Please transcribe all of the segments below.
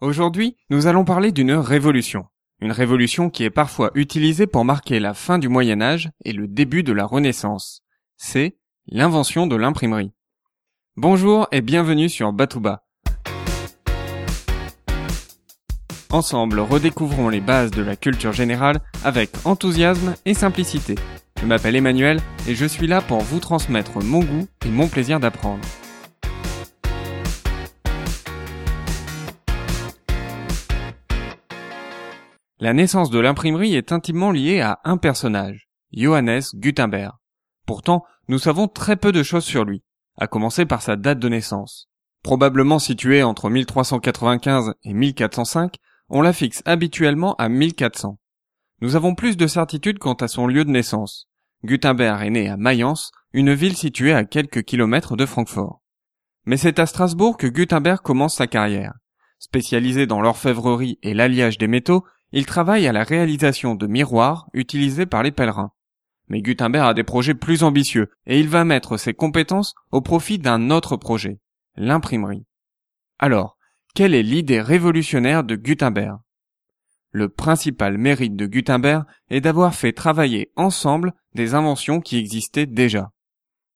Aujourd'hui, nous allons parler d'une révolution. Une révolution qui est parfois utilisée pour marquer la fin du Moyen Âge et le début de la Renaissance. C'est l'invention de l'imprimerie. Bonjour et bienvenue sur Batouba. Ensemble, redécouvrons les bases de la culture générale avec enthousiasme et simplicité. Je m'appelle Emmanuel et je suis là pour vous transmettre mon goût et mon plaisir d'apprendre. La naissance de l'imprimerie est intimement liée à un personnage, Johannes Gutenberg. Pourtant, nous savons très peu de choses sur lui, à commencer par sa date de naissance. Probablement située entre 1395 et 1405, on la fixe habituellement à 1400. Nous avons plus de certitude quant à son lieu de naissance. Gutenberg est né à Mayence, une ville située à quelques kilomètres de Francfort. Mais c'est à Strasbourg que Gutenberg commence sa carrière. Spécialisé dans l'orfèvrerie et l'alliage des métaux, il travaille à la réalisation de miroirs utilisés par les pèlerins. Mais Gutenberg a des projets plus ambitieux et il va mettre ses compétences au profit d'un autre projet, l'imprimerie. Alors, quelle est l'idée révolutionnaire de Gutenberg? Le principal mérite de Gutenberg est d'avoir fait travailler ensemble des inventions qui existaient déjà.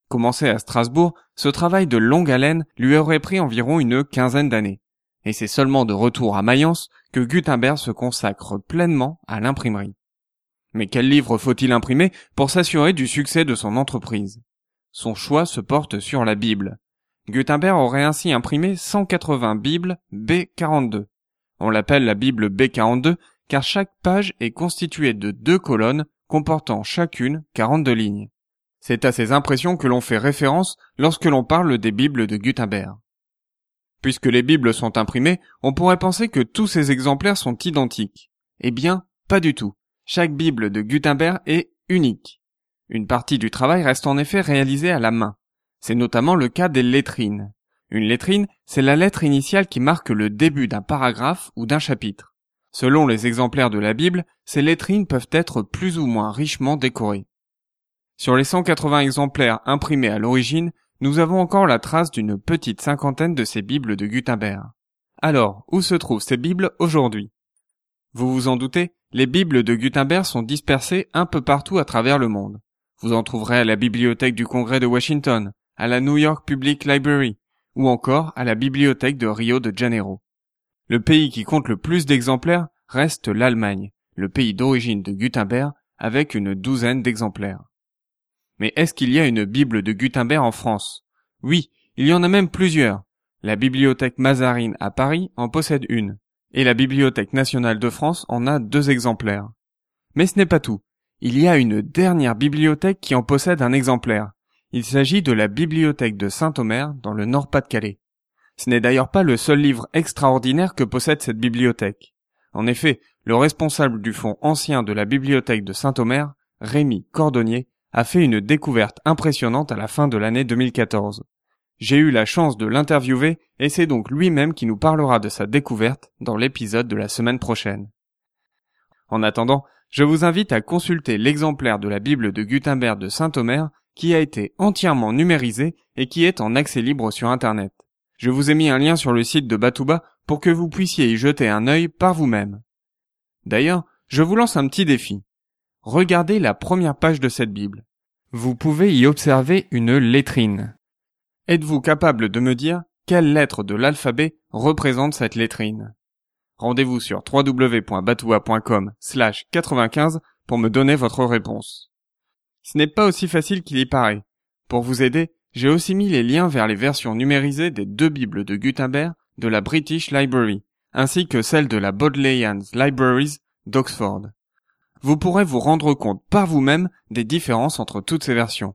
Commencé à Strasbourg, ce travail de longue haleine lui aurait pris environ une quinzaine d'années et c'est seulement de retour à Mayence que Gutenberg se consacre pleinement à l'imprimerie. Mais quel livre faut-il imprimer pour s'assurer du succès de son entreprise? Son choix se porte sur la Bible. Gutenberg aurait ainsi imprimé 180 Bibles B42. On l'appelle la Bible B42 car chaque page est constituée de deux colonnes comportant chacune 42 lignes. C'est à ces impressions que l'on fait référence lorsque l'on parle des Bibles de Gutenberg. Puisque les Bibles sont imprimées, on pourrait penser que tous ces exemplaires sont identiques. Eh bien, pas du tout. Chaque Bible de Gutenberg est unique. Une partie du travail reste en effet réalisée à la main. C'est notamment le cas des lettrines. Une lettrine, c'est la lettre initiale qui marque le début d'un paragraphe ou d'un chapitre. Selon les exemplaires de la Bible, ces lettrines peuvent être plus ou moins richement décorées. Sur les 180 exemplaires imprimés à l'origine, nous avons encore la trace d'une petite cinquantaine de ces Bibles de Gutenberg. Alors, où se trouvent ces Bibles aujourd'hui? Vous vous en doutez, les Bibles de Gutenberg sont dispersées un peu partout à travers le monde. Vous en trouverez à la Bibliothèque du Congrès de Washington, à la New York Public Library, ou encore à la Bibliothèque de Rio de Janeiro. Le pays qui compte le plus d'exemplaires reste l'Allemagne, le pays d'origine de Gutenberg, avec une douzaine d'exemplaires. Mais est-ce qu'il y a une Bible de Gutenberg en France? Oui, il y en a même plusieurs. La Bibliothèque Mazarine à Paris en possède une, et la Bibliothèque nationale de France en a deux exemplaires. Mais ce n'est pas tout. Il y a une dernière bibliothèque qui en possède un exemplaire. Il s'agit de la Bibliothèque de Saint-Omer dans le Nord-Pas-de-Calais. Ce n'est d'ailleurs pas le seul livre extraordinaire que possède cette bibliothèque. En effet, le responsable du fonds ancien de la bibliothèque de Saint-Omer, Rémi Cordonnier, a fait une découverte impressionnante à la fin de l'année 2014. J'ai eu la chance de l'interviewer et c'est donc lui-même qui nous parlera de sa découverte dans l'épisode de la semaine prochaine. En attendant, je vous invite à consulter l'exemplaire de la Bible de Gutenberg de Saint-Omer qui a été entièrement numérisé et qui est en accès libre sur Internet. Je vous ai mis un lien sur le site de Batouba pour que vous puissiez y jeter un œil par vous-même. D'ailleurs, je vous lance un petit défi. Regardez la première page de cette Bible. Vous pouvez y observer une lettrine. Êtes-vous capable de me dire quelle lettre de l'alphabet représente cette lettrine? Rendez-vous sur www.batoua.com slash 95 pour me donner votre réponse. Ce n'est pas aussi facile qu'il y paraît. Pour vous aider, j'ai aussi mis les liens vers les versions numérisées des deux Bibles de Gutenberg de la British Library, ainsi que celles de la Bodleian Libraries d'Oxford vous pourrez vous rendre compte par vous-même des différences entre toutes ces versions.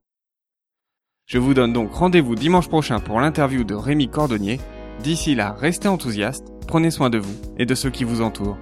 Je vous donne donc rendez-vous dimanche prochain pour l'interview de Rémi Cordonnier. D'ici là, restez enthousiastes, prenez soin de vous et de ceux qui vous entourent.